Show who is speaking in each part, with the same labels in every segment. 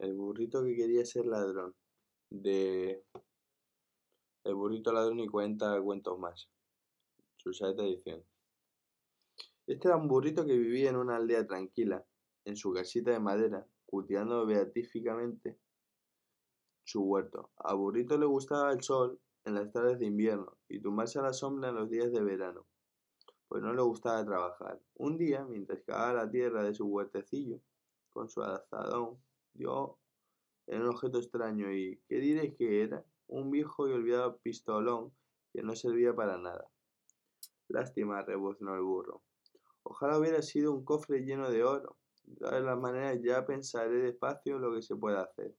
Speaker 1: El burrito que quería ser ladrón. De El burrito ladrón y cuenta cuentos más. Su sexta edición. Este era un burrito que vivía en una aldea tranquila, en su casita de madera, cultivando beatíficamente su huerto. A burrito le gustaba el sol en las tardes de invierno y tumbarse a la sombra en los días de verano, pues no le gustaba trabajar. Un día, mientras cavaba la tierra de su huertecillo, con su azadón, dio en un objeto extraño y, ¿qué diréis que era? Un viejo y olvidado pistolón que no servía para nada. Lástima, rebuznó el burro. Ojalá hubiera sido un cofre lleno de oro. De todas las maneras, ya pensaré despacio lo que se puede hacer.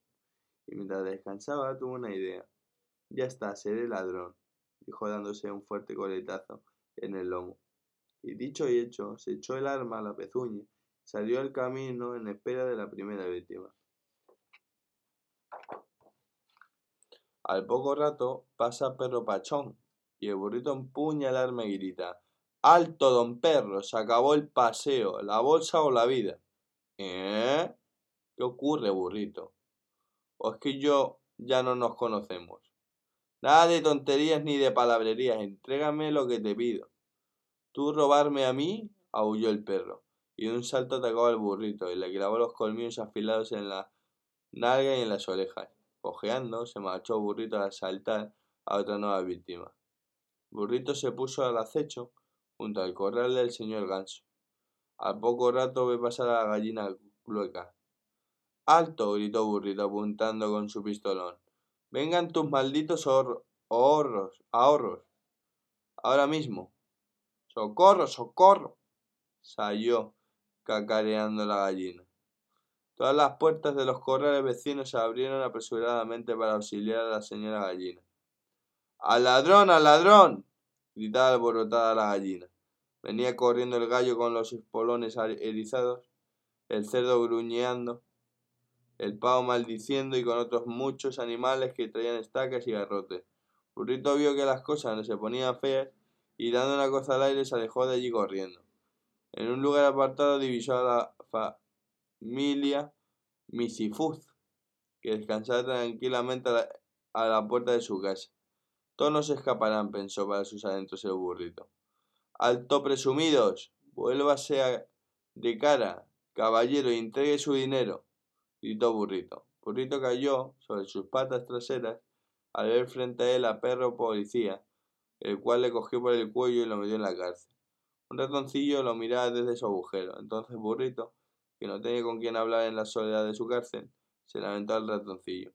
Speaker 1: Y mientras descansaba, tuvo una idea. Ya está, seré ladrón, dijo dándose un fuerte coletazo en el lomo. Y dicho y hecho, se echó el arma a la pezuña salió al camino en espera de la primera víctima. Al poco rato pasa Perro Pachón y el burrito empuña el arma y grita Alto, don Perro, se acabó el paseo, la bolsa o la vida. ¿Eh? ¿Qué ocurre, burrito? ¿O es que yo ya no nos conocemos? Nada de tonterías ni de palabrerías, entrégame lo que te pido. ¿Tú robarme a mí? aulló el perro, y de un salto atacó al burrito y le clavó los colmillos afilados en la nalga y en las orejas. Cojeando, se marchó burrito a asaltar a otra nueva víctima. Burrito se puso al acecho junto al corral del señor ganso. Al poco rato ve pasar a la gallina clueca. ¡Alto! gritó Burrito apuntando con su pistolón. Vengan tus malditos ahorros, ahorros. Ahora mismo. ¡Socorro, socorro! salió cacareando la gallina. Todas las puertas de los corrales vecinos se abrieron apresuradamente para auxiliar a la señora gallina. ¡Al ladrón, al ladrón! gritaba alborotada la gallina. Venía corriendo el gallo con los espolones erizados, el cerdo gruñeando, el pavo maldiciendo y con otros muchos animales que traían estacas y garrotes. Burrito vio que las cosas no se ponían feas y dando una cosa al aire se alejó de allí corriendo. En un lugar apartado divisó a la familia Misifuz, que descansaba tranquilamente a la, puerta de su casa. Todos no se escaparán, pensó para sus adentros el burrito. Alto presumidos, vuélvase de cara, caballero, entregue su dinero gritó Burrito. Burrito cayó sobre sus patas traseras al ver frente a él a perro policía, el cual le cogió por el cuello y lo metió en la cárcel. Un ratoncillo lo miraba desde su agujero. Entonces Burrito, que no tenía con quién hablar en la soledad de su cárcel, se lamentó al ratoncillo.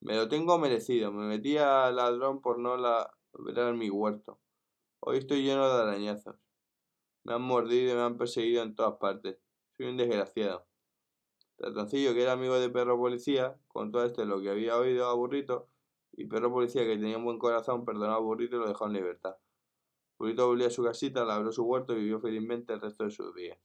Speaker 1: Me lo tengo merecido. Me metí al ladrón por no labrar mi huerto. Hoy estoy lleno de arañazos. Me han mordido y me han perseguido en todas partes. Soy un desgraciado. Ratoncillo, que era amigo de Perro Policía, contó este lo que había oído a Burrito, y Perro Policía, que tenía un buen corazón, perdonó a Burrito y lo dejó en libertad. Burrito volvió a su casita, labró su huerto y vivió felizmente el resto de sus días.